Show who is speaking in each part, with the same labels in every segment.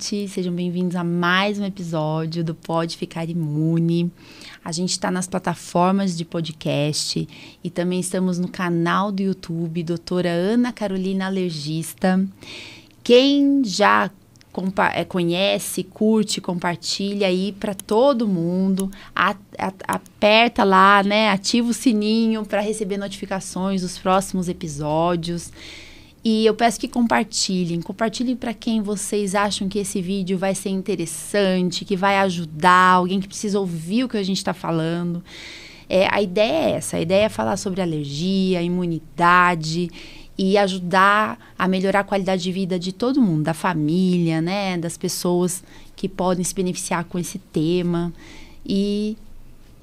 Speaker 1: Gente, sejam bem-vindos a mais um episódio do Pode Ficar Imune. A gente está nas plataformas de podcast e também estamos no canal do YouTube, doutora Ana Carolina Alergista. Quem já é, conhece, curte, compartilha aí para todo mundo. A, a, aperta lá, né? Ativa o sininho para receber notificações dos próximos episódios. E eu peço que compartilhem. Compartilhem para quem vocês acham que esse vídeo vai ser interessante, que vai ajudar, alguém que precisa ouvir o que a gente está falando. É, a ideia é essa: a ideia é falar sobre alergia, imunidade e ajudar a melhorar a qualidade de vida de todo mundo, da família, né, das pessoas que podem se beneficiar com esse tema. E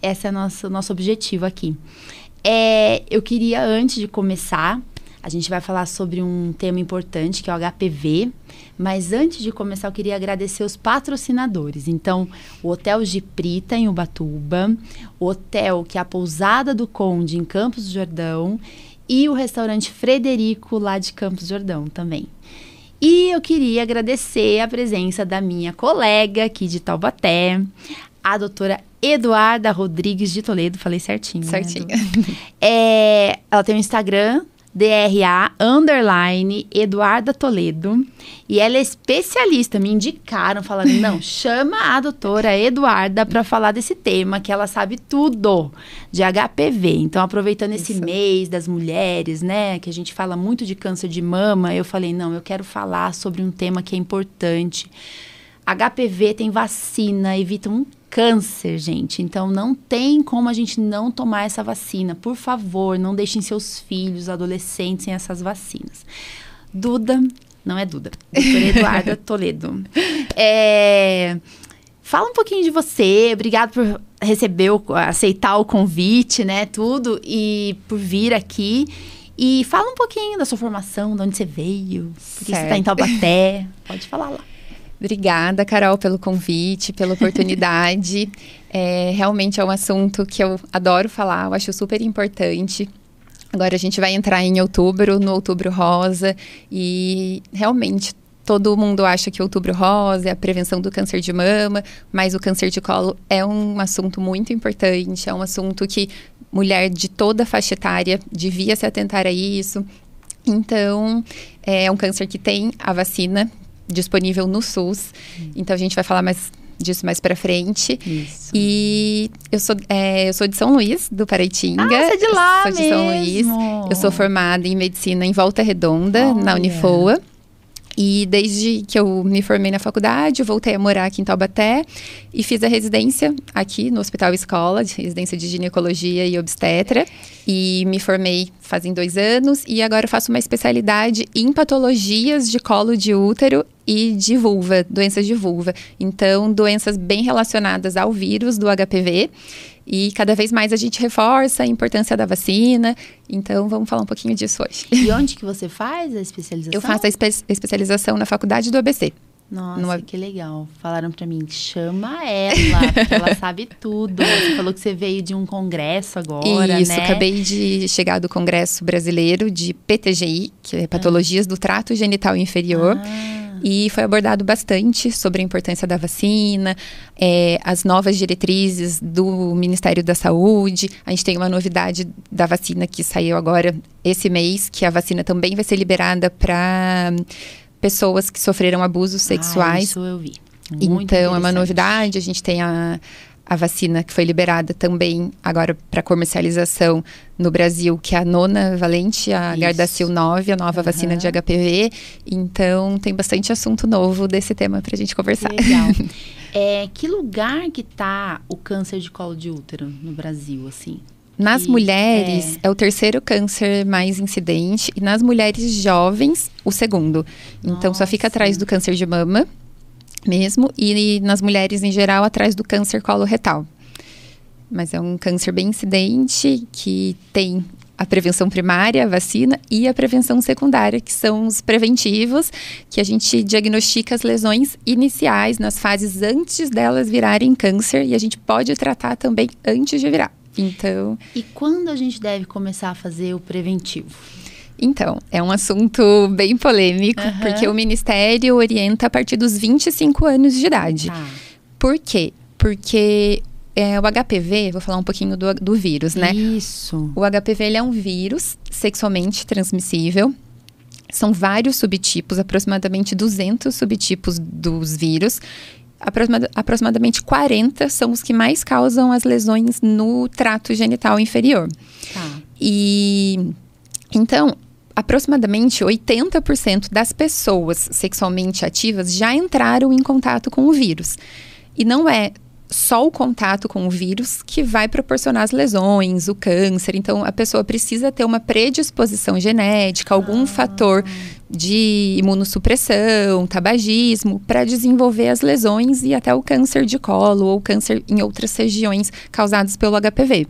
Speaker 1: esse é o nosso, nosso objetivo aqui. É, eu queria, antes de começar, a gente vai falar sobre um tema importante que é o HPV, mas antes de começar eu queria agradecer os patrocinadores. Então, o Hotel Giprita em Ubatuba, o hotel que é a Pousada do Conde em Campos do Jordão e o restaurante Frederico lá de Campos do Jordão também. E eu queria agradecer a presença da minha colega aqui de Taubaté, a doutora Eduarda Rodrigues de Toledo, falei certinho.
Speaker 2: Né, certinho.
Speaker 1: Né, é, ela tem um Instagram, DRA underline Eduarda Toledo. E ela é especialista, me indicaram, falando: não, chama a doutora Eduarda para falar desse tema, que ela sabe tudo de HPV. Então, aproveitando esse Isso. mês das mulheres, né, que a gente fala muito de câncer de mama, eu falei: não, eu quero falar sobre um tema que é importante. HPV tem vacina, evita um câncer, gente. Então não tem como a gente não tomar essa vacina. Por favor, não deixem seus filhos, adolescentes sem essas vacinas. Duda, não é Duda, doutora Eduarda Toledo. É, fala um pouquinho de você. Obrigado por receber, aceitar o convite, né? Tudo e por vir aqui. E fala um pouquinho da sua formação, de onde você veio, porque você está em Taubaté. Pode falar lá.
Speaker 2: Obrigada, Carol, pelo convite, pela oportunidade. é, realmente é um assunto que eu adoro falar, eu acho super importante. Agora a gente vai entrar em outubro, no Outubro Rosa, e realmente todo mundo acha que Outubro Rosa é a prevenção do câncer de mama, mas o câncer de colo é um assunto muito importante, é um assunto que mulher de toda faixa etária devia se atentar a isso. Então, é um câncer que tem a vacina disponível no SUS. Hum. Então a gente vai falar mais disso mais para frente. Isso. E eu sou, é, eu sou de São Luís, do Paraitinga. Ah,
Speaker 1: você é de lá
Speaker 2: eu Sou de São Luís. Eu sou formada em medicina em Volta Redonda, Olha. na Unifoa. E desde que eu me formei na faculdade, voltei a morar aqui em Taubaté e fiz a residência aqui no Hospital Escola, de residência de ginecologia e obstetra. E me formei fazem dois anos e agora faço uma especialidade em patologias de colo de útero e de vulva, doenças de vulva. Então, doenças bem relacionadas ao vírus do HPV. E cada vez mais a gente reforça a importância da vacina. Então, vamos falar um pouquinho disso hoje.
Speaker 1: E onde que você faz a especialização?
Speaker 2: Eu faço a espe especialização na faculdade do ABC.
Speaker 1: Nossa, que legal. Falaram para mim, chama ela, porque ela sabe tudo. Você falou que você veio de um congresso agora,
Speaker 2: Isso,
Speaker 1: né?
Speaker 2: acabei de chegar do Congresso Brasileiro de PTGI, que é Patologias ah. do Trato Genital Inferior. Ah. E foi abordado bastante sobre a importância da vacina, é, as novas diretrizes do Ministério da Saúde. A gente tem uma novidade da vacina que saiu agora esse mês, que a vacina também vai ser liberada para pessoas que sofreram abusos ah, sexuais. Ah,
Speaker 1: isso eu vi.
Speaker 2: Muito então, é uma novidade. A gente tem a, a vacina que foi liberada também agora para comercialização no Brasil, que é a nona valente, a Isso. Gardasil 9, a nova uhum. vacina de HPV. Então, tem bastante assunto novo desse tema para a gente conversar.
Speaker 1: Legal. é, que lugar que está o câncer de colo de útero no Brasil, assim?
Speaker 2: Nas e, mulheres, é... é... o terceiro câncer mais incidente. E nas mulheres jovens, o segundo. Nossa. Então, só fica atrás do câncer de mama mesmo, e nas mulheres em geral atrás do câncer coloretal. mas é um câncer bem incidente que tem a prevenção primária, a vacina, e a prevenção secundária, que são os preventivos, que a gente diagnostica as lesões iniciais nas fases antes delas virarem câncer e a gente pode tratar também antes de virar. Então.
Speaker 1: E quando a gente deve começar a fazer o preventivo?
Speaker 2: Então, é um assunto bem polêmico, uhum. porque o Ministério orienta a partir dos 25 anos de idade. Tá. Por quê? Porque é, o HPV, vou falar um pouquinho do, do vírus, né?
Speaker 1: Isso.
Speaker 2: O HPV é um vírus sexualmente transmissível. São vários subtipos, aproximadamente 200 subtipos dos vírus. aproximadamente 40 são os que mais causam as lesões no trato genital inferior. Tá. E então, aproximadamente 80% das pessoas sexualmente ativas já entraram em contato com o vírus. E não é só o contato com o vírus que vai proporcionar as lesões, o câncer. Então, a pessoa precisa ter uma predisposição genética, algum ah. fator de imunossupressão, tabagismo, para desenvolver as lesões e até o câncer de colo ou câncer em outras regiões causados pelo HPV.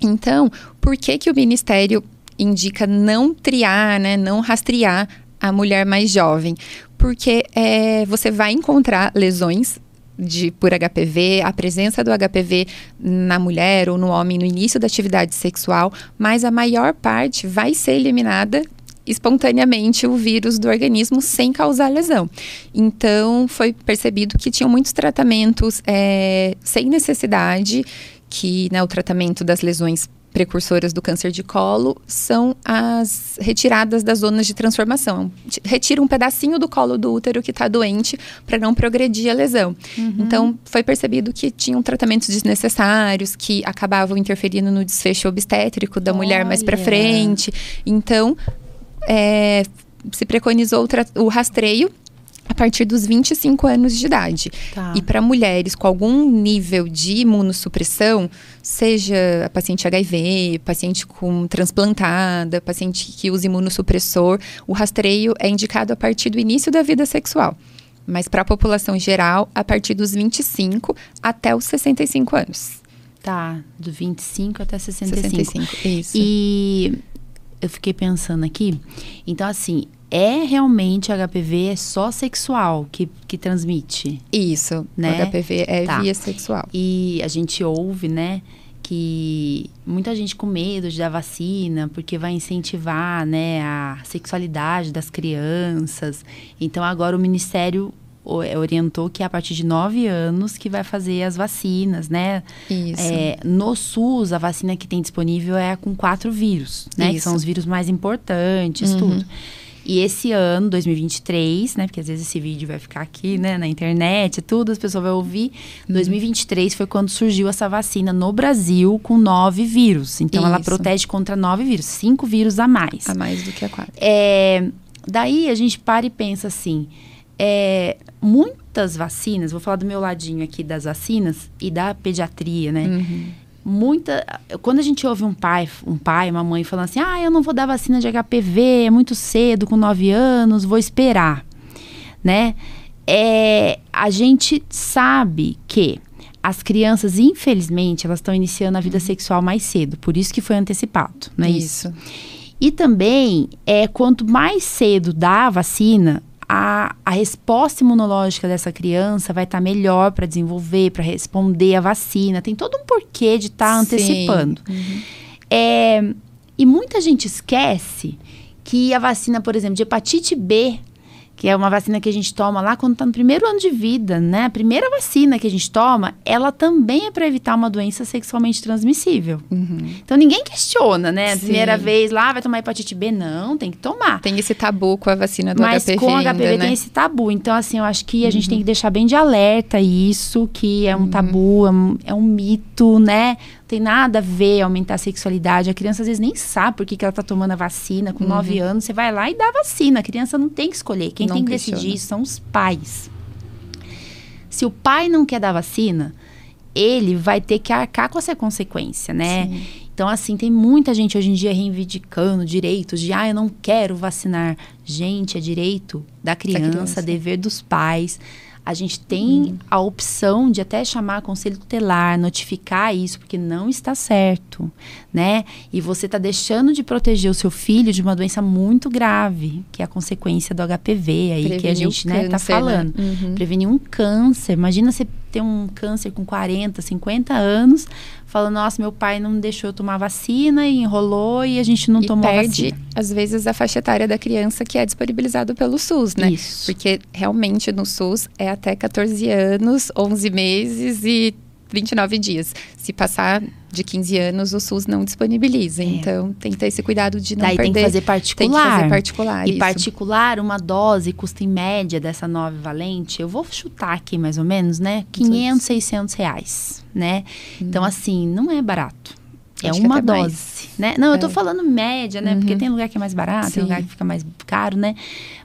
Speaker 2: Então, por que, que o Ministério indica não triar, né, não rastrear a mulher mais jovem, porque é, você vai encontrar lesões de, por HPV, a presença do HPV na mulher ou no homem no início da atividade sexual, mas a maior parte vai ser eliminada espontaneamente o vírus do organismo sem causar lesão. Então, foi percebido que tinham muitos tratamentos é, sem necessidade, que né, o tratamento das lesões precursoras do câncer de colo são as retiradas das zonas de transformação. Retira um pedacinho do colo do útero que está doente para não progredir a lesão. Uhum. Então, foi percebido que tinham tratamentos desnecessários que acabavam interferindo no desfecho obstétrico da Olha. mulher mais para frente. Então, é, se preconizou o, o rastreio a partir dos 25 anos de idade. Tá. E para mulheres com algum nível de imunossupressão, seja a paciente HIV, paciente com transplantada, paciente que usa imunossupressor, o rastreio é indicado a partir do início da vida sexual. Mas para a população geral, a partir dos 25 até os 65 anos.
Speaker 1: Tá, do 25 até 65. 65,
Speaker 2: isso.
Speaker 1: E eu fiquei pensando aqui, então assim, é realmente HPV é só sexual que, que transmite.
Speaker 2: Isso, né? O HPV é tá. via sexual.
Speaker 1: E a gente ouve, né, que muita gente com medo de dar vacina, porque vai incentivar, né, a sexualidade das crianças. Então agora o Ministério é, orientou que é a partir de 9 anos que vai fazer as vacinas, né?
Speaker 2: Isso.
Speaker 1: É, no SUS, a vacina que tem disponível é com quatro vírus, né? Isso. Que são os vírus mais importantes, uhum. tudo. E esse ano, 2023, né? Porque às vezes esse vídeo vai ficar aqui, né? Na internet, tudo, as pessoas vão ouvir. Uhum. 2023 foi quando surgiu essa vacina no Brasil com nove vírus. Então, Isso. ela protege contra nove vírus. Cinco vírus a mais.
Speaker 2: A mais do que a quatro.
Speaker 1: É, daí, a gente para e pensa assim... É, muitas vacinas, vou falar do meu ladinho aqui das vacinas e da pediatria, né? Uhum muita quando a gente ouve um pai um pai uma mãe falando assim ah eu não vou dar vacina de HPV é muito cedo com nove anos vou esperar né é a gente sabe que as crianças infelizmente elas estão iniciando a vida uhum. sexual mais cedo por isso que foi antecipado não é isso, isso? e também é quanto mais cedo dá a vacina a, a resposta imunológica dessa criança vai estar tá melhor para desenvolver, para responder à vacina. Tem todo um porquê de estar tá antecipando. Uhum. É, e muita gente esquece que a vacina, por exemplo, de hepatite B, que é uma vacina que a gente toma lá quando está no primeiro ano de vida, né? A primeira vacina que a gente toma, ela também é para evitar uma doença sexualmente transmissível. Uhum. Então ninguém questiona, né? Sim. Primeira vez lá, vai tomar hepatite B? Não, tem que tomar.
Speaker 2: Tem esse tabu com a vacina do
Speaker 1: Mas
Speaker 2: HPV.
Speaker 1: Mas com o HPV ainda, tem né? esse tabu. Então, assim, eu acho que a uhum. gente tem que deixar bem de alerta isso, que é um uhum. tabu, é um, é um mito, né? tem nada a ver aumentar a sexualidade. A criança às vezes nem sabe por que, que ela está tomando a vacina. Com uhum. 9 anos, você vai lá e dá a vacina. A criança não tem que escolher. Quem não tem que questiona. decidir são os pais. Se o pai não quer dar vacina, ele vai ter que arcar com essa consequência, né? Sim. Então, assim, tem muita gente hoje em dia reivindicando direitos de, ah, eu não quero vacinar. Gente, é direito da criança, da criança. dever dos pais A gente tem uhum. a opção de até chamar conselho tutelar, notificar isso, porque não está certo, né? E você está deixando de proteger o seu filho de uma doença muito grave, que é a consequência do HPV aí, Prevenir que a gente né, tá né, tá falando. Né? Uhum. Prevenir um câncer. Imagina você ter um câncer com 40, 50 anos, falando, nossa, meu pai não deixou eu tomar vacina e enrolou e a gente não e tomou
Speaker 2: perde, vacina. às vezes, a faixa etária da criança que é disponibilizado pelo SUS, né? Isso. Porque realmente no SUS é até 14 anos, 11 meses e 29 dias. Se passar de 15 anos, o SUS não disponibiliza. É. Então, tem que ter esse cuidado de não
Speaker 1: Daí
Speaker 2: perder.
Speaker 1: tem que fazer particular. Tem que
Speaker 2: fazer particular,
Speaker 1: E
Speaker 2: isso.
Speaker 1: particular, uma dose custa em média dessa nove valente, eu vou chutar aqui mais ou menos, né? 500, 600 reais, né? Hum. Então, assim, não é barato. É Acho uma dose, mais. né? Não, é. eu tô é. falando média, né? Uhum. Porque tem lugar que é mais barato, Sim. tem lugar que fica mais caro, né?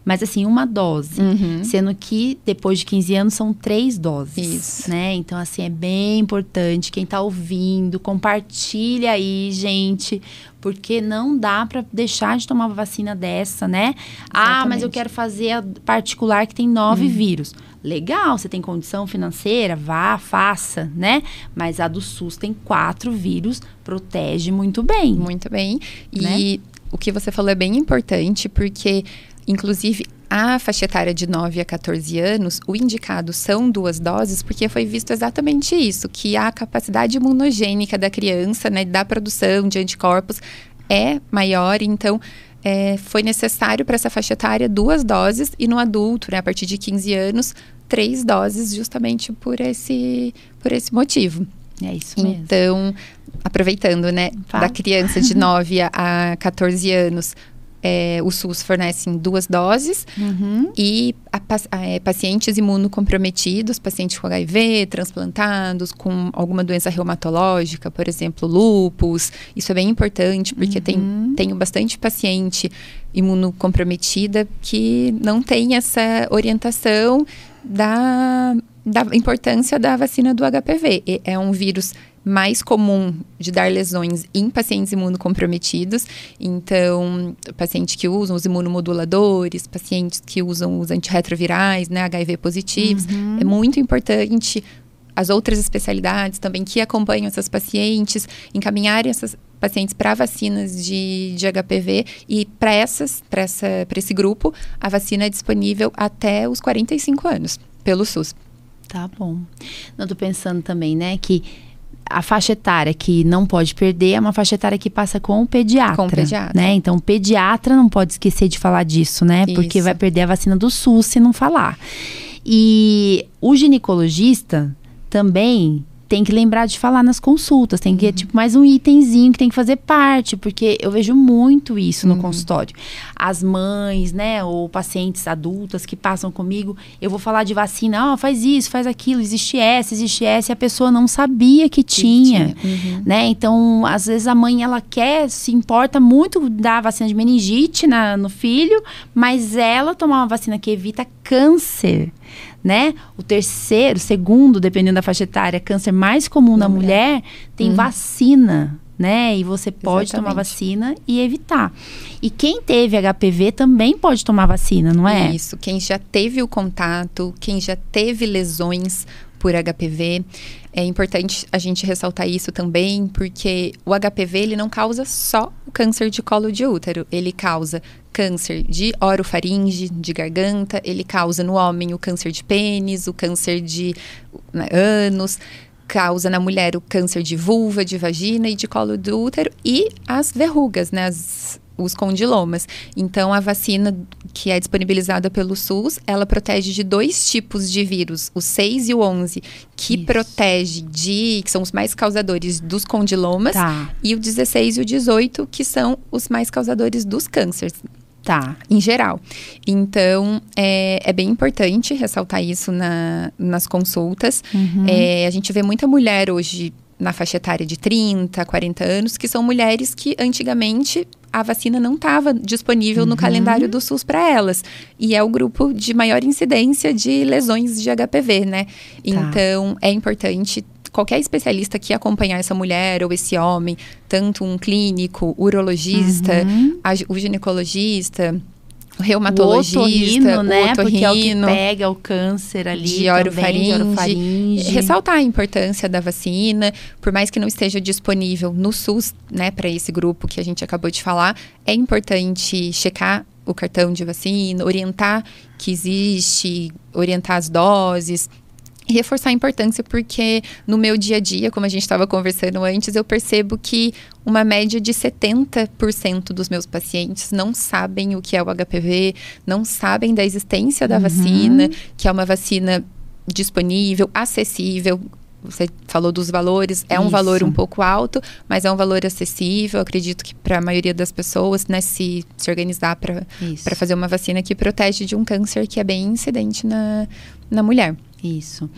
Speaker 1: Mas assim, uma dose. Uhum. Sendo que depois de 15 anos são três doses. Isso. Né? Então, assim, é bem importante. Quem tá ouvindo, compartilha aí, gente. Porque não dá para deixar de tomar uma vacina dessa, né? Exatamente. Ah, mas eu quero fazer a particular que tem nove uhum. vírus. Legal, você tem condição financeira, vá, faça, né? Mas a do SUS tem quatro vírus, protege muito bem.
Speaker 2: Muito bem. Né? E o que você falou é bem importante, porque Inclusive, a faixa etária de 9 a 14 anos, o indicado são duas doses, porque foi visto exatamente isso, que a capacidade imunogênica da criança, né, da produção de anticorpos é maior, então é, foi necessário para essa faixa etária duas doses e no adulto, né, a partir de 15 anos, três doses, justamente por esse, por esse motivo.
Speaker 1: É isso mesmo.
Speaker 2: Então, aproveitando, né, Fala. da criança de 9 a 14 anos, é, o SUS fornece em duas doses uhum. e a, a, é, pacientes imunocomprometidos, pacientes com HIV, transplantados, com alguma doença reumatológica, por exemplo, lupus. Isso é bem importante porque uhum. tem, tenho bastante paciente imunocomprometida que não tem essa orientação da, da importância da vacina do HPV. É um vírus mais comum de dar lesões em pacientes imunocomprometidos. Então, pacientes que usam os imunomoduladores, pacientes que usam os antirretrovirais, né, HIV positivos. Uhum. É muito importante as outras especialidades também que acompanham essas pacientes, encaminharem essas pacientes para vacinas de, de HPV e para essas para essa para esse grupo a vacina é disponível até os 45 anos pelo SUS.
Speaker 1: Tá bom. Não tô pensando também, né, que a faixa etária que não pode perder é uma faixa etária que passa com o pediatra. Com o pediatra. Né? Então, o pediatra não pode esquecer de falar disso, né? Isso. Porque vai perder a vacina do SUS se não falar. E o ginecologista também tem que lembrar de falar nas consultas. Tem que, uhum. tipo, mais um itemzinho que tem que fazer parte, porque eu vejo muito isso no uhum. consultório. As mães, né, ou pacientes adultas que passam comigo, eu vou falar de vacina, ó, oh, faz isso, faz aquilo, existe essa, existe essa, e a pessoa não sabia que, que tinha, tinha. Uhum. né? Então, às vezes a mãe, ela quer, se importa muito da vacina de meningite na, no filho, mas ela tomar uma vacina que evita câncer, né? O terceiro, segundo, dependendo da faixa etária, câncer mais comum na, mulher, mulher, tem uhum. vacina, né? E você pode Exatamente. tomar vacina e evitar. E quem teve HPV também pode tomar vacina, não é?
Speaker 2: Isso, quem já teve o contato, quem já teve lesões por HPV. É importante a gente ressaltar isso também, porque o HPV ele não causa só o câncer de colo de útero, ele causa câncer de orofaringe, de garganta, ele causa no homem o câncer de pênis, o câncer de né, ânus, causa na mulher o câncer de vulva, de vagina e de colo do útero e as verrugas, né, as os condilomas. Então, a vacina que é disponibilizada pelo SUS, ela protege de dois tipos de vírus, o 6 e o 11, que Isso. protege de, que são os mais causadores dos condilomas, tá. e o 16 e o 18, que são os mais causadores dos cânceres. Tá. Em geral. Então, é, é bem importante ressaltar isso na, nas consultas. Uhum. É, a gente vê muita mulher hoje na faixa etária de 30, 40 anos, que são mulheres que antigamente a vacina não estava disponível uhum. no calendário do SUS para elas. E é o grupo de maior incidência de lesões de HPV, né? Tá. Então, é importante qualquer especialista que acompanhar essa mulher ou esse homem, tanto um clínico, urologista, uhum. a, o ginecologista, reumatologista,
Speaker 1: o otorrino, né?
Speaker 2: o
Speaker 1: Porque é o que pega o câncer ali
Speaker 2: de orofaringe, também, de orofaringe. Ressaltar a importância da vacina, por mais que não esteja disponível no SUS, né, para esse grupo que a gente acabou de falar, é importante checar o cartão de vacina, orientar que existe, orientar as doses, e reforçar a importância porque no meu dia a dia, como a gente estava conversando antes, eu percebo que uma média de 70% dos meus pacientes não sabem o que é o HPV, não sabem da existência da uhum. vacina, que é uma vacina disponível, acessível, você falou dos valores, é um Isso. valor um pouco alto, mas é um valor acessível. Acredito que para a maioria das pessoas, né, se, se organizar para fazer uma vacina que protege de um câncer que é bem incidente na, na mulher.
Speaker 1: Isso.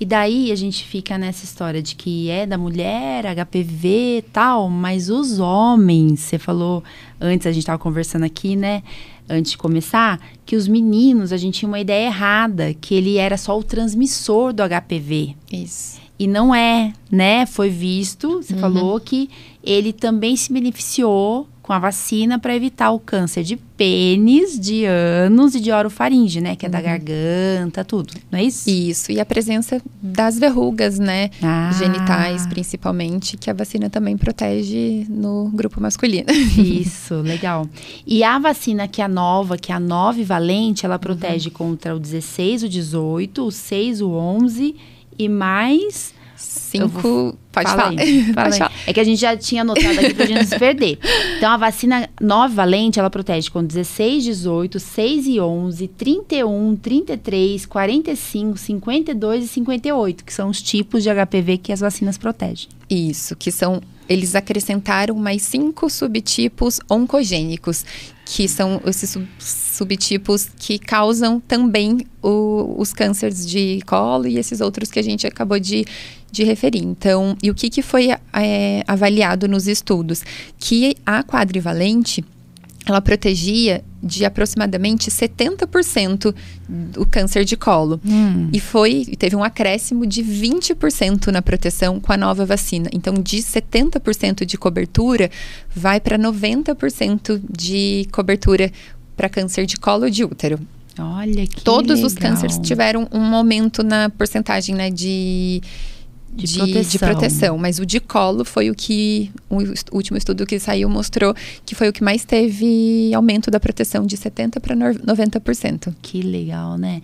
Speaker 1: E daí a gente fica nessa história de que é da mulher, HPV e tal, mas os homens, você falou antes, a gente estava conversando aqui, né? Antes de começar, que os meninos, a gente tinha uma ideia errada, que ele era só o transmissor do HPV.
Speaker 2: Isso.
Speaker 1: E não é, né? Foi visto, você uhum. falou que ele também se beneficiou com a vacina para evitar o câncer de pênis, de ânus e de orofaringe, né? Que é da uhum. garganta, tudo, não é isso?
Speaker 2: Isso, e a presença das verrugas, né? Ah. Genitais, principalmente, que a vacina também protege no grupo masculino.
Speaker 1: Isso, legal. E a vacina que é nova, que é a 9 valente, ela protege uhum. contra o 16, o 18, o 6, o 11 e mais
Speaker 2: Cinco. Vou... Pode
Speaker 1: fala
Speaker 2: falar.
Speaker 1: Pode falar. É que a gente já tinha anotado aqui pra gente não se perder. Então, a vacina nova valente, ela protege com 16, 18, 6 e 11, 31, 33, 45, 52 e 58, que são os tipos de HPV que as vacinas protegem.
Speaker 2: Isso, que são eles acrescentaram mais cinco subtipos oncogênicos, que são esses sub subtipos que causam também o, os cânceres de colo e esses outros que a gente acabou de, de referir. Então, e o que, que foi é, avaliado nos estudos? Que a quadrivalente ela protegia de aproximadamente 70% do câncer de colo. Hum. E foi teve um acréscimo de 20% na proteção com a nova vacina. Então, de 70% de cobertura, vai para 90% de cobertura para câncer de colo ou de útero.
Speaker 1: Olha que
Speaker 2: Todos
Speaker 1: legal.
Speaker 2: os cânceres tiveram um aumento na porcentagem né, de de, de, proteção. de, proteção. Mas o de colo foi o que o último estudo que saiu mostrou que foi o que mais teve aumento da proteção de 70 para 90%.
Speaker 1: Que legal, né?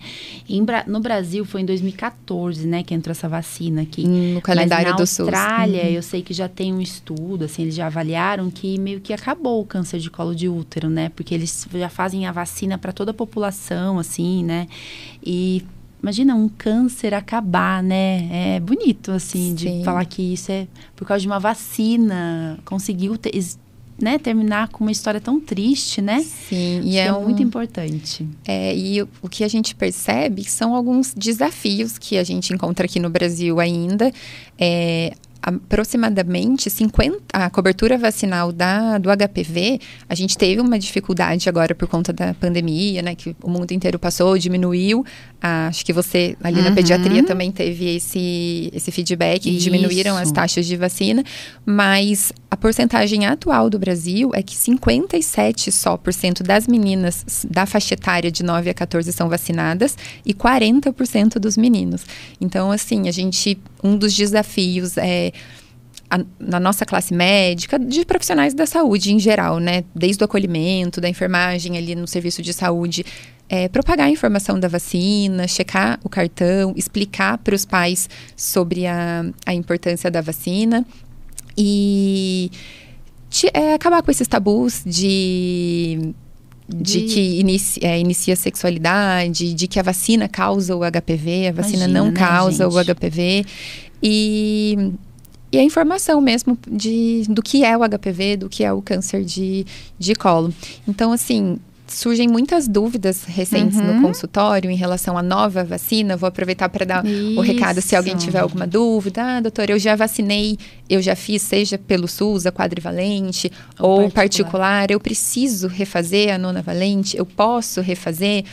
Speaker 1: Em, no Brasil foi em 2014, né, que entrou essa vacina aqui.
Speaker 2: No calendário
Speaker 1: Mas
Speaker 2: na
Speaker 1: do Austrália, uhum. eu sei que já tem um estudo, assim, eles já avaliaram que meio que acabou o câncer de colo de útero, né? Porque eles já fazem a vacina para toda a população, assim, né? E Imagina um câncer acabar, né? É bonito, assim, Sim. de falar que isso é por causa de uma vacina. Conseguiu ter, né, terminar com uma história tão triste, né?
Speaker 2: Sim, e é,
Speaker 1: é
Speaker 2: um,
Speaker 1: muito importante.
Speaker 2: É, e o, o, que a gente percebe são alguns desafios que a gente encontra aqui no Brasil ainda. É, aproximadamente 50 a cobertura vacinal da do HPV, a gente teve uma dificuldade agora por conta da pandemia, né, que o mundo inteiro passou, diminuiu. Ah, acho que você ali uhum. na pediatria também teve esse esse feedback, Isso. diminuíram as taxas de vacina, mas a porcentagem atual do Brasil é que 57 só por cento das meninas da faixa etária de 9 a 14 são vacinadas e 40% dos meninos. Então, assim, a gente um dos desafios é a, na nossa classe médica, de profissionais da saúde em geral, né? Desde o acolhimento, da enfermagem ali no serviço de saúde, é, propagar a informação da vacina, checar o cartão, explicar para os pais sobre a, a importância da vacina e te, é, acabar com esses tabus de de, de que inicia, é, inicia a sexualidade, de que a vacina causa o HPV, a vacina Imagina, não né, causa gente? o HPV. E, e a informação mesmo de, do que é o HPV, do que é o câncer de, de colo. Então, assim, surgem muitas dúvidas recentes uhum. no consultório em relação à nova vacina. Vou aproveitar para dar Isso. o recado se alguém tiver alguma dúvida. Ah, doutora, eu já vacinei, eu já fiz, seja pelo SUS, a quadrivalente, ou, ou particular. particular. Eu preciso refazer a nona valente? Eu posso refazer?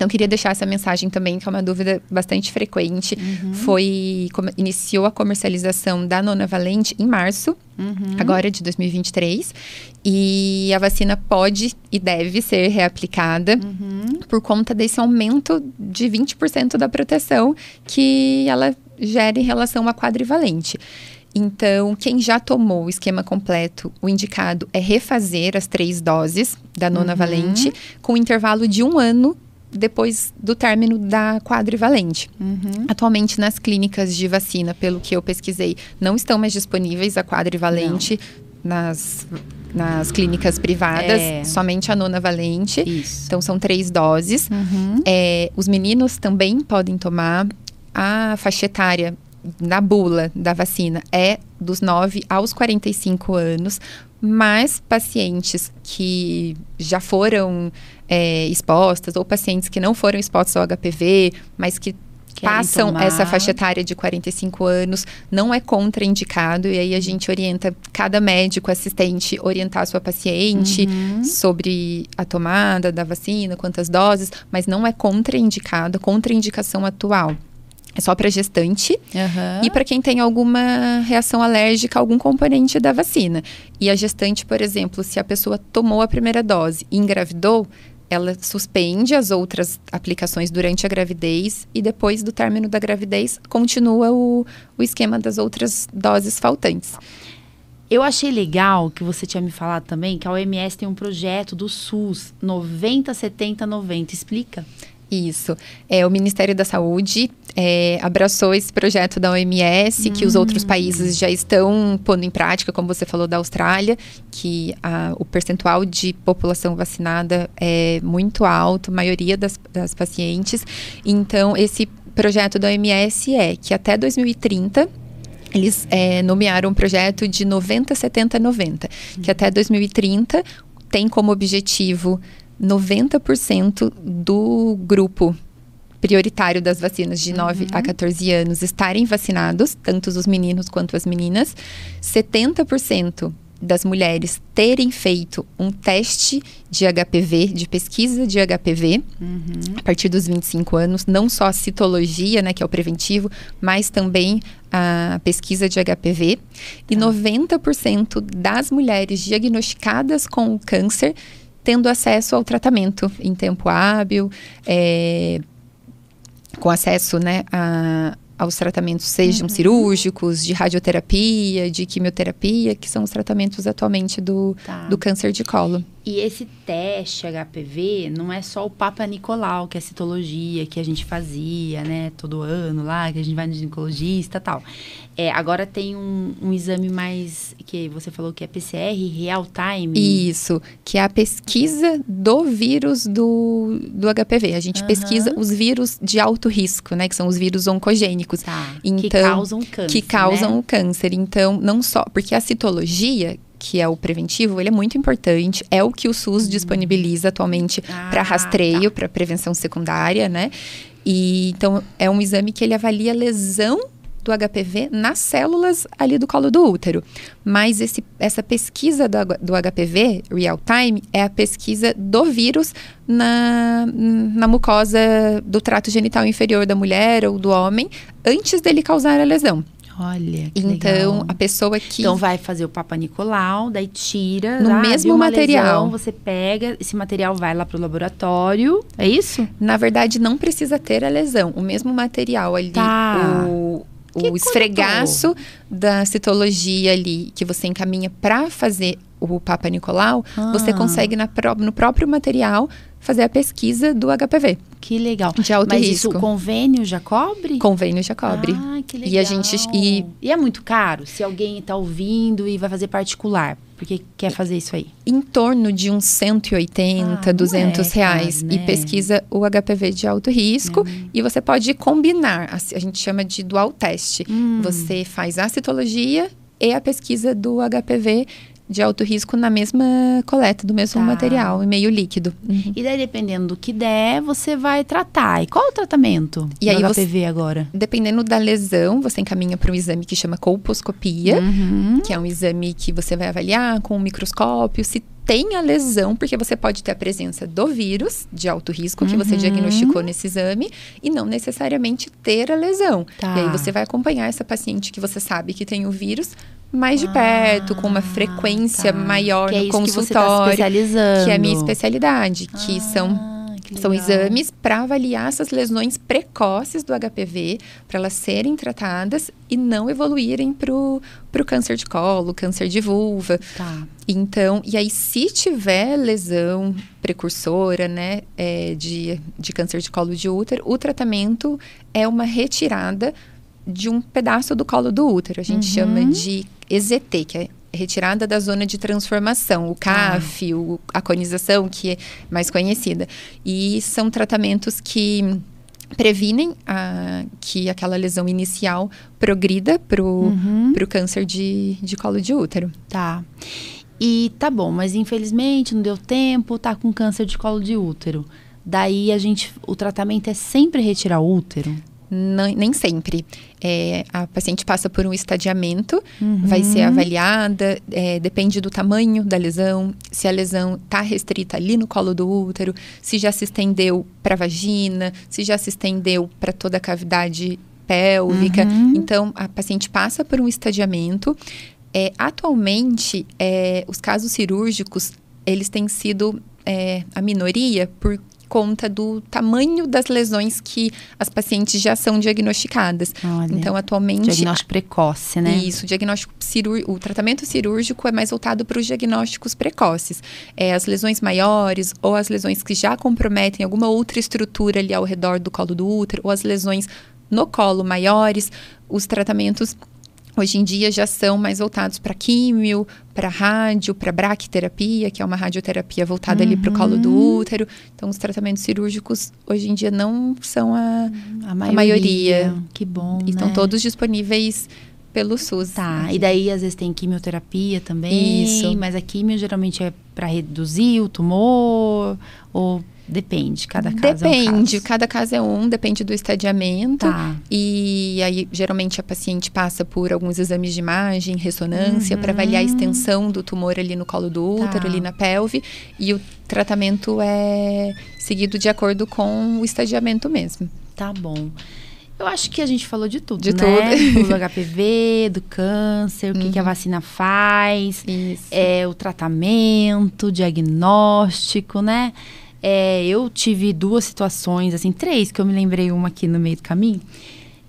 Speaker 2: Então, queria deixar essa mensagem também, que é uma dúvida bastante frequente. Uhum. Foi, iniciou a comercialização da Nona Valente em março, uhum. agora de 2023. E a vacina pode e deve ser reaplicada uhum. por conta desse aumento de 20% da proteção que ela gera em relação à quadrivalente. Então, quem já tomou o esquema completo, o indicado é refazer as três doses da nona uhum. valente, com intervalo de um ano depois do término da quadrivalente. Uhum. Atualmente, nas clínicas de vacina, pelo que eu pesquisei, não estão mais disponíveis a quadrivalente nas, nas clínicas privadas, é. somente a nona valente. Isso. Então, são três doses. Uhum. É, os meninos também podem tomar. A faixa etária na bula da vacina é dos 9 aos 45 anos, mas pacientes que já foram é, expostas ou pacientes que não foram expostos ao HPV, mas que Querem passam tomar. essa faixa etária de 45 anos, não é contraindicado, e aí a gente orienta cada médico assistente orientar a sua paciente uhum. sobre a tomada da vacina, quantas doses, mas não é contraindicado, contraindicação atual. É só para gestante uhum. e para quem tem alguma reação alérgica a algum componente da vacina. E a gestante, por exemplo, se a pessoa tomou a primeira dose e engravidou, ela suspende as outras aplicações durante a gravidez e depois do término da gravidez continua o, o esquema das outras doses faltantes.
Speaker 1: Eu achei legal que você tinha me falado também que a OMS tem um projeto do SUS 90 70 90. Explica.
Speaker 2: Isso. É, o Ministério da Saúde é, abraçou esse projeto da OMS, hum. que os outros hum. países já estão pondo em prática, como você falou da Austrália, que a, o percentual de população vacinada é muito alto, a maioria das, das pacientes. Então, esse projeto da OMS é que até 2030 eles é, nomearam um projeto de 90, 70, 90, hum. que até 2030 tem como objetivo 90% do grupo prioritário das vacinas de 9 uhum. a 14 anos estarem vacinados, tanto os meninos quanto as meninas. 70% das mulheres terem feito um teste de HPV, de pesquisa de HPV, uhum. a partir dos 25 anos, não só a citologia, né, que é o preventivo, mas também a pesquisa de HPV. E 90% tá. das mulheres diagnosticadas com o câncer tendo acesso ao tratamento em tempo hábil, é, com acesso né, a, aos tratamentos, sejam uhum. cirúrgicos, de radioterapia, de quimioterapia, que são os tratamentos atualmente do, tá. do câncer de colo.
Speaker 1: E esse teste HPV não é só o Papa Nicolau, que é a citologia que a gente fazia, né, todo ano lá, que a gente vai no ginecologista e tal. É, agora tem um, um, exame mais, que você falou que é PCR, real time.
Speaker 2: Isso, que é a pesquisa do vírus do, do HPV. A gente uhum. pesquisa os vírus de alto risco, né, que são os vírus oncogênicos.
Speaker 1: Tá, então, que causam câncer,
Speaker 2: Que causam né? o câncer. Então, não só, porque a citologia, que é o preventivo, ele é muito importante. É o que o SUS uhum. disponibiliza atualmente ah, para rastreio, tá. para prevenção secundária, né? E então é um exame que ele avalia a lesão do HPV nas células ali do colo do útero. Mas esse, essa pesquisa do, do HPV, real time, é a pesquisa do vírus na, na mucosa do trato genital inferior da mulher ou do homem antes dele causar a lesão.
Speaker 1: Olha,
Speaker 2: que Então,
Speaker 1: legal.
Speaker 2: a pessoa que...
Speaker 1: Então, vai fazer o Papa Nicolau, daí tira...
Speaker 2: No ah, mesmo material.
Speaker 1: Lesão, você pega, esse material vai lá pro laboratório, é isso?
Speaker 2: Na verdade, não precisa ter a lesão. O mesmo material ali, tá. o, o esfregaço da citologia ali, que você encaminha para fazer o Papa Nicolau, ah. você consegue na, no próprio material fazer a pesquisa do HPV.
Speaker 1: Que legal.
Speaker 2: De alto
Speaker 1: Mas
Speaker 2: risco.
Speaker 1: isso o convênio já cobre?
Speaker 2: Convênio já cobre.
Speaker 1: Ah, que legal.
Speaker 2: E a gente
Speaker 1: e, e é muito caro se alguém está ouvindo e vai fazer particular, porque quer fazer isso aí.
Speaker 2: Em torno de uns 180, ah, 200 é, reais né? e pesquisa o HPV de alto risco hum. e você pode combinar, a, gente chama de dual teste. Hum. Você faz a citologia e a pesquisa do HPV de alto risco na mesma coleta, do mesmo tá. material, em meio líquido.
Speaker 1: Uhum. E daí, dependendo do que der, você vai tratar. E qual é o tratamento
Speaker 2: e do aí
Speaker 1: HPV
Speaker 2: você,
Speaker 1: agora?
Speaker 2: Dependendo da lesão, você encaminha para um exame que chama colposcopia, uhum. que é um exame que você vai avaliar com um microscópio se tem a lesão, porque você pode ter a presença do vírus de alto risco que você
Speaker 1: Uhum.
Speaker 2: diagnosticou nesse exame e não necessariamente ter a lesão.
Speaker 1: Tá.
Speaker 2: E aí você vai acompanhar essa paciente que você sabe que tem o vírus mais de
Speaker 1: Ah,
Speaker 2: perto, com uma frequência
Speaker 1: tá.
Speaker 2: maior
Speaker 1: que é
Speaker 2: no
Speaker 1: isso que você tá
Speaker 2: consultório,
Speaker 1: especializando.
Speaker 2: que é a minha especialidade, que
Speaker 1: Ah, que
Speaker 2: são
Speaker 1: legal.
Speaker 2: exames para avaliar essas lesões precoces do HPV, para elas serem tratadas e não evoluírem para o câncer de colo, câncer de vulva.
Speaker 1: Tá.
Speaker 2: Então, e aí, se tiver lesão precursora, né, é, de, de câncer de colo de útero, o tratamento é uma retirada de um pedaço do colo do útero. A gente
Speaker 1: Uhum.
Speaker 2: chama de EZT, que é retirada da zona de transformação, o CAF, o, a conização, que é mais conhecida. E são tratamentos que previnem a, que aquela lesão inicial progrida para o
Speaker 1: Uhum.
Speaker 2: câncer de, de colo de útero.
Speaker 1: Tá. E tá bom, mas infelizmente não deu tempo, tá com câncer de colo de útero. Daí a gente, o tratamento é sempre retirar o útero.
Speaker 2: Não- nem sempre. É, a paciente passa por um estadiamento,
Speaker 1: Uhum.
Speaker 2: vai ser avaliada, é, depende do tamanho da lesão, se a lesão está restrita ali no colo do útero, se já se estendeu para a vagina, se já se estendeu para toda a cavidade pélvica.
Speaker 1: Uhum.
Speaker 2: Então, a paciente passa por um estadiamento. É, atualmente, é, os casos cirúrgicos, eles têm sido é, a minoria por conta do tamanho das lesões que as pacientes já são diagnosticadas.
Speaker 1: Olha,
Speaker 2: Então, atualmente,
Speaker 1: diagnóstico precoce, né?
Speaker 2: isso, o diagnóstico cirúrgico, o tratamento cirúrgico é mais voltado para os diagnósticos precoces. É, as lesões maiores ou as lesões que já comprometem alguma outra estrutura ali ao redor do colo do útero, ou as lesões no colo maiores, os tratamentos hoje em dia já são mais voltados para químio, para rádio, para braquiterapia, que é uma radioterapia voltada ali para o colo do
Speaker 1: Uhum.
Speaker 2: útero. Então, os tratamentos cirúrgicos hoje em dia não são a.
Speaker 1: A maioria.
Speaker 2: maioria.
Speaker 1: Que bom,
Speaker 2: e estão
Speaker 1: né?
Speaker 2: todos disponíveis pelo SUS.
Speaker 1: Tá, e daí às vezes tem quimioterapia também.
Speaker 2: Isso.
Speaker 1: Mas a quimio geralmente é para reduzir o tumor ou depende, cada caso
Speaker 2: Depende,
Speaker 1: é um caso.
Speaker 2: cada caso é um, depende do estadiamento.
Speaker 1: Tá.
Speaker 2: E aí, geralmente, a paciente passa por alguns exames de imagem, ressonância, para
Speaker 1: Uhum.
Speaker 2: avaliar a extensão do tumor ali no colo do útero,
Speaker 1: Tá.
Speaker 2: ali na pelve. E o tratamento é seguido de acordo com o estadiamento mesmo.
Speaker 1: Tá bom. Eu acho que a gente falou de tudo,
Speaker 2: De
Speaker 1: né?
Speaker 2: tudo.
Speaker 1: Do HPV, do câncer, o que, que a
Speaker 2: Uhum.
Speaker 1: vacina faz,
Speaker 2: Isso.
Speaker 1: é, o tratamento, o diagnóstico, né? É, eu tive duas situações, assim, três, que eu me lembrei uma aqui no meio do caminho.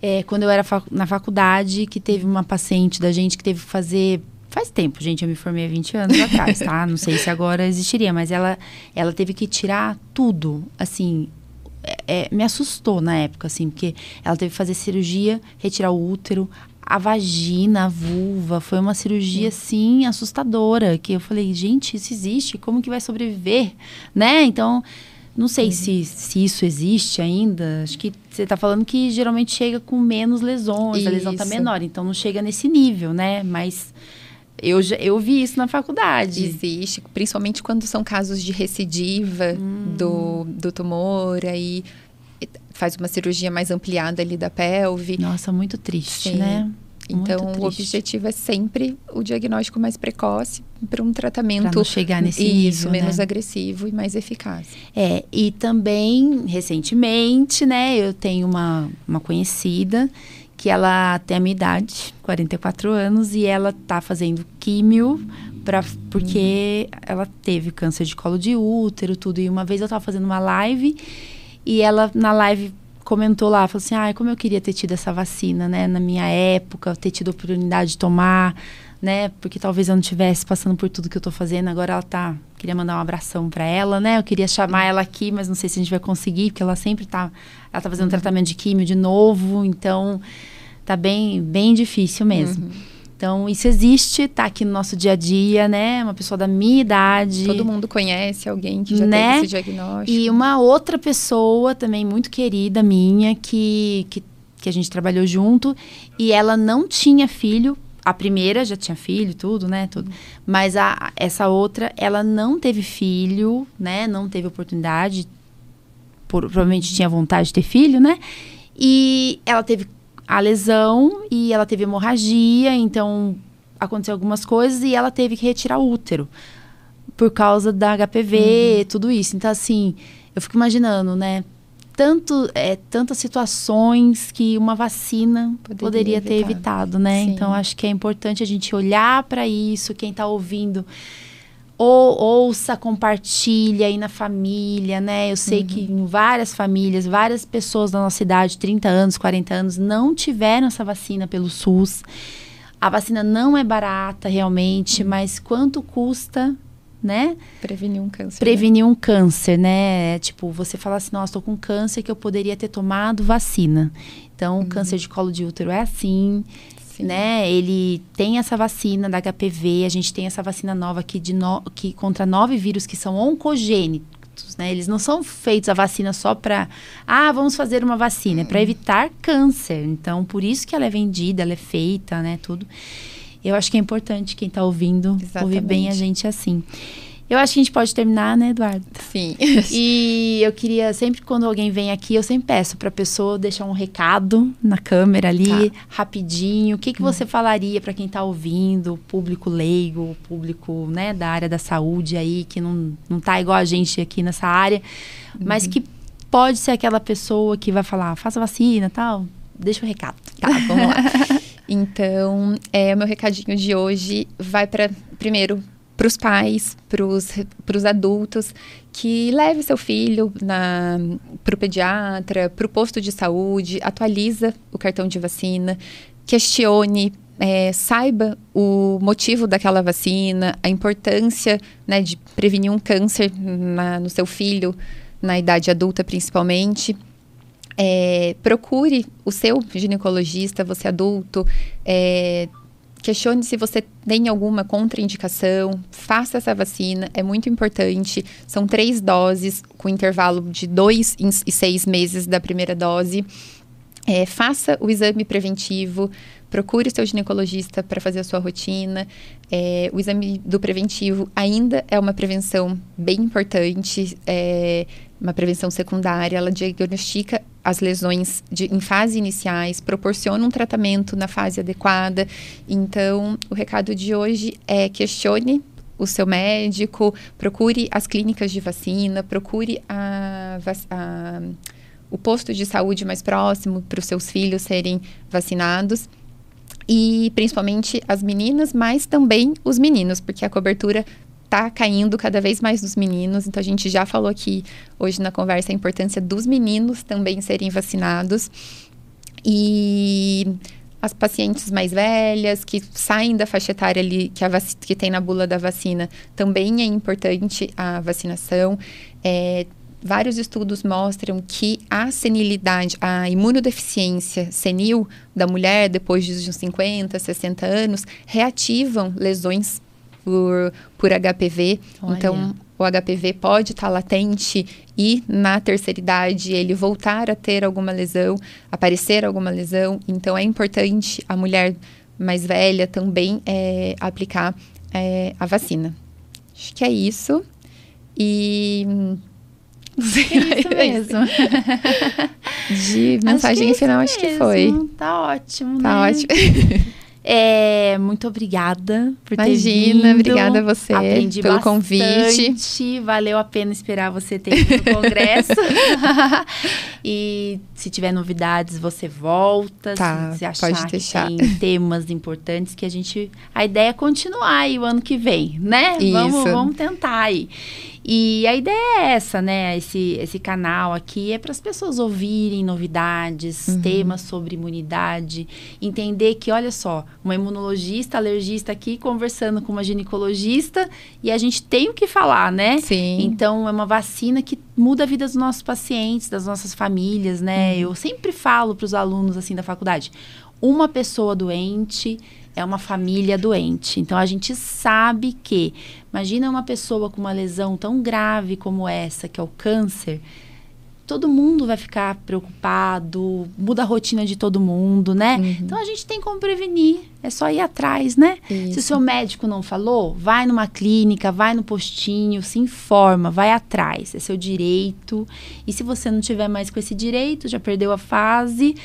Speaker 1: É, quando eu era fac- na faculdade, que teve uma paciente da gente que teve que fazer. Faz tempo, gente, eu me formei há 20 anos atrás, tá? Não sei se agora existiria, mas ela, ela teve que tirar tudo, assim, é, é, me assustou na época, assim, porque ela teve que fazer cirurgia, retirar o útero, a vagina, a vulva. Foi uma cirurgia, assim, assustadora. Que eu falei, gente, isso existe? Como que vai sobreviver? Né? Então, não sei se, se isso existe ainda. Acho que você está falando que geralmente chega com menos lesões, a lesão tá
Speaker 2: Isso.
Speaker 1: menor. Então, não chega nesse nível, né? Mas eu, eu vi isso na faculdade.
Speaker 2: Existe, principalmente quando são casos de recidiva
Speaker 1: Hum.
Speaker 2: do, do tumor, aí faz uma cirurgia mais ampliada ali da pelve.
Speaker 1: Nossa, muito triste,
Speaker 2: Sim.
Speaker 1: né? Muito
Speaker 2: Então, o objetivo é sempre o diagnóstico mais precoce para um
Speaker 1: Pra
Speaker 2: tratamento
Speaker 1: não chegar nesse
Speaker 2: isso,
Speaker 1: nível,
Speaker 2: menos
Speaker 1: né?
Speaker 2: agressivo e mais eficaz.
Speaker 1: É, e também, recentemente, né, eu tenho uma, uma conhecida que ela tem a minha idade, 44 anos, e ela tá fazendo químio pra, porque ela teve câncer de colo de útero, tudo. E uma vez eu tava fazendo uma live e ela, na live, comentou lá, falou assim, ai, como eu queria ter tido essa vacina, né, na minha época, ter tido a oportunidade de tomar, né, porque talvez eu não estivesse passando por tudo que eu tô fazendo, agora ela tá, queria mandar um abração para ela, né, eu queria chamar ela aqui, mas não sei se a gente vai conseguir, porque ela sempre tá, ela tá fazendo tratamento de químio de novo, então tá bem, bem difícil mesmo. Então, isso existe, tá aqui no nosso dia a dia, né? Uma pessoa da minha idade.
Speaker 2: Todo mundo conhece alguém que já
Speaker 1: Né?
Speaker 2: teve esse diagnóstico.
Speaker 1: E uma outra pessoa também muito querida minha, que, que, que a gente trabalhou junto, e ela não tinha filho. A primeira já tinha filho, tudo, né? Tudo. Mas a, essa outra, ela não teve filho, né? Não teve oportunidade. por- provavelmente tinha vontade de ter filho, né? E ela teve a lesão e ela teve hemorragia, então aconteceu algumas coisas e ela teve que retirar o útero. por causa da HPV, uhum. tudo isso. Então, assim, eu fico imaginando, né? Tanto, é, tantas situações que uma vacina poderia, poderia ter evitado, né? Sim. Então, acho que é importante a gente olhar para isso, quem está ouvindo ou, ouça, compartilha aí na família, né? Eu sei uhum. que em várias famílias, várias pessoas da nossa idade, 30 anos, 40 anos, não tiveram essa vacina pelo SUS. A vacina não é barata realmente, uhum. mas quanto custa, né?
Speaker 2: Prevenir um câncer.
Speaker 1: Prevenir né? um câncer, né? Tipo, você fala assim, nossa, estou com câncer que eu poderia ter tomado vacina. Então, uhum. câncer de colo de útero é assim. Sim. né? Ele tem essa vacina da HPV, a gente tem essa vacina nova aqui de no, que contra nove vírus que são oncogênitos, né? Eles não são feitos a vacina só para, ah, vamos fazer uma vacina, é para evitar câncer. Então, por isso que ela é vendida, ela é feita, né, tudo. Eu acho que é importante quem está ouvindo Exatamente. ouvir bem a gente assim. Eu acho que a gente pode terminar, né, Eduardo?
Speaker 2: Sim.
Speaker 1: e eu queria, sempre quando alguém vem aqui, eu sempre peço para a pessoa deixar um recado na câmera ali, tá. rapidinho. O que, que hum. você falaria para quem está ouvindo, público leigo, público né, da área da saúde aí, que não, não tá igual a gente aqui nessa área, uhum. mas que pode ser aquela pessoa que vai falar, faça vacina tal. Deixa o recado.
Speaker 2: Tá, vamos lá. então, é, o meu recadinho de hoje vai para, primeiro, para os pais, para os adultos, que leve seu filho para o pediatra, para o posto de saúde, atualiza o cartão de vacina, questione, é, saiba o motivo daquela vacina, a importância né, de prevenir um câncer na, no seu filho, na idade adulta principalmente. É, procure o seu ginecologista, você adulto, é, Questione se você tem alguma contraindicação, faça essa vacina, é muito importante. São três doses, com intervalo de dois e seis meses da primeira dose. É, faça o exame preventivo, procure o seu ginecologista para fazer a sua rotina. É, o exame do preventivo ainda é uma prevenção bem importante, é uma prevenção secundária. Ela diagnostica as lesões de, em fase iniciais, proporciona um tratamento na fase adequada. Então, o recado de hoje é questione o seu médico, procure as clínicas de vacina, procure a, a, o posto de saúde mais próximo para os seus filhos serem vacinados. E principalmente as meninas, mas também os meninos, porque a cobertura está caindo cada vez mais dos meninos. Então, a gente já falou aqui hoje na conversa a importância dos meninos também serem vacinados. E as pacientes mais velhas, que saem da faixa etária ali, que, a que tem na bula da vacina, também é importante a vacinação. É, vários estudos mostram que a senilidade, a imunodeficiência senil da mulher depois de uns 50, 60 anos, reativam lesões por, por HPV. Olha. Então, o HPV pode estar tá latente e na terceira idade ele voltar a ter alguma lesão, aparecer alguma lesão. Então, é importante a mulher mais velha também é, aplicar é, a vacina. Acho que é isso. E.
Speaker 1: Não sei, é isso mesmo.
Speaker 2: De mensagem acho é final, acho que foi.
Speaker 1: Tá ótimo,
Speaker 2: tá
Speaker 1: né?
Speaker 2: ótimo.
Speaker 1: É, muito obrigada por
Speaker 2: Imagina,
Speaker 1: ter vindo.
Speaker 2: obrigada a você
Speaker 1: Aprendi
Speaker 2: pelo
Speaker 1: bastante.
Speaker 2: convite.
Speaker 1: Valeu a pena esperar você ter ido no congresso. e se tiver novidades, você volta.
Speaker 2: Tá,
Speaker 1: se achar
Speaker 2: pode deixar.
Speaker 1: que tem temas importantes que a gente... A ideia é continuar aí o ano que vem, né?
Speaker 2: Isso.
Speaker 1: Vamos, vamos tentar aí. E a ideia é essa, né? Esse, esse canal aqui é para as pessoas ouvirem novidades, uhum. temas sobre imunidade, entender que, olha só, uma imunologista, alergista aqui conversando com uma ginecologista e a gente tem o que falar, né?
Speaker 2: Sim.
Speaker 1: Então, é uma vacina que muda a vida dos nossos pacientes, das nossas famílias, né? Uhum. Eu sempre falo para os alunos, assim, da faculdade, uma pessoa doente é uma família doente. Então a gente sabe que, imagina uma pessoa com uma lesão tão grave como essa, que é o câncer, todo mundo vai ficar preocupado, muda a rotina de todo mundo, né? Uhum. Então a gente tem como prevenir, é só ir atrás, né? Isso. Se o seu médico não falou, vai numa clínica, vai no postinho, se informa, vai atrás, é seu direito. E se você não tiver mais com esse direito, já perdeu a fase,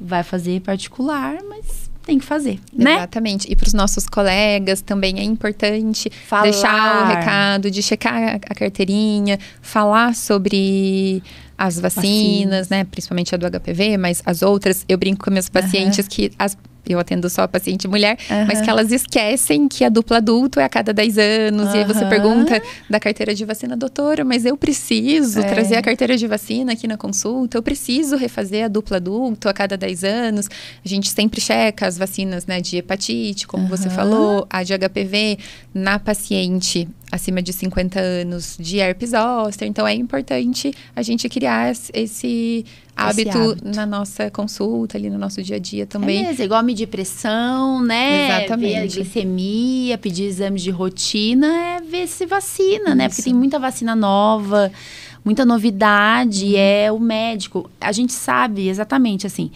Speaker 1: vai fazer particular, mas tem que fazer, né?
Speaker 2: Exatamente. E para os nossos colegas também é importante
Speaker 1: Falar.
Speaker 2: deixar o recado de checar a, carteirinha, falar sobre as vacinas,
Speaker 1: Vacinas.
Speaker 2: né? Principalmente a do HPV, mas as outras, eu brinco com meus pacientes que as eu atendo só paciente mulher, mas que elas esquecem que a dupla adulto é a cada 10 anos. E aí você pergunta da carteira de vacina, doutora, mas eu preciso
Speaker 1: É.
Speaker 2: trazer a carteira de vacina aqui na consulta, eu preciso refazer a dupla adulto a cada 10 anos. A gente sempre checa as vacinas né, de hepatite, como você
Speaker 1: Aham.
Speaker 2: falou, a de HPV na paciente acima de 50 anos de herpes zoster. Então é importante a gente criar esse- esse hábito,
Speaker 1: hábito.
Speaker 2: na nossa consulta, ali no nosso dia a dia
Speaker 1: É
Speaker 2: também.
Speaker 1: mesmo, igual medir pressão, né?
Speaker 2: Exatamente.
Speaker 1: Ver a glicemia, pedir exames de rotina, é ver se vacina, né? Porque
Speaker 2: Isso.
Speaker 1: tem muita vacina nova, muita novidade,
Speaker 2: Uhum.
Speaker 1: é o médico. A gente sabe exatamente assim,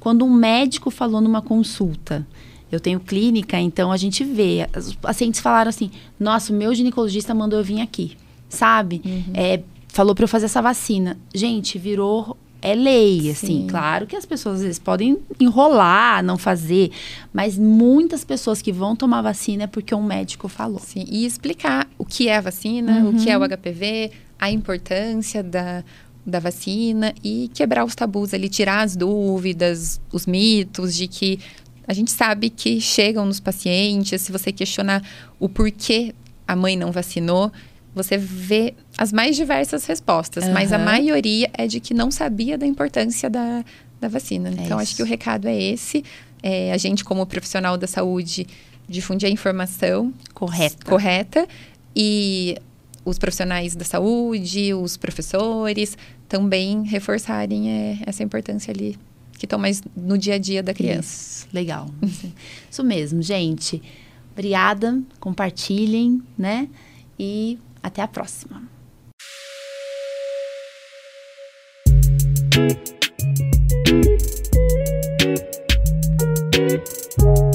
Speaker 1: quando um médico falou numa consulta, eu tenho clínica, então a gente vê. Os pacientes falaram assim: nossa, o meu ginecologista mandou eu vir aqui, sabe?
Speaker 2: Uhum.
Speaker 1: É, falou para eu fazer essa vacina. Gente, virou. É lei, assim.
Speaker 2: Sim.
Speaker 1: Claro que as pessoas às vezes podem enrolar, não fazer, mas muitas pessoas que vão tomar vacina é porque um médico falou.
Speaker 2: Sim, e explicar o que é a vacina, o que
Speaker 1: Uhum.
Speaker 2: é o HPV, a importância da, da vacina e quebrar os tabus ali, tirar as dúvidas, os mitos de que a gente sabe que chegam nos pacientes, se você questionar o porquê a mãe não vacinou, você vê as mais diversas respostas, mas a maioria é de que não sabia da importância da, da vacina. então, acho
Speaker 1: isso.
Speaker 2: que o recado é esse. É, a gente, como profissional da saúde, difundir a informação
Speaker 1: Correto.
Speaker 2: correta e os profissionais da saúde, os professores também reforçarem é, essa importância ali que estão mais no dia a dia da criança.
Speaker 1: Isso, legal. Isso mesmo, gente. Obrigada, compartilhem, né? E até a próxima.
Speaker 3: Thank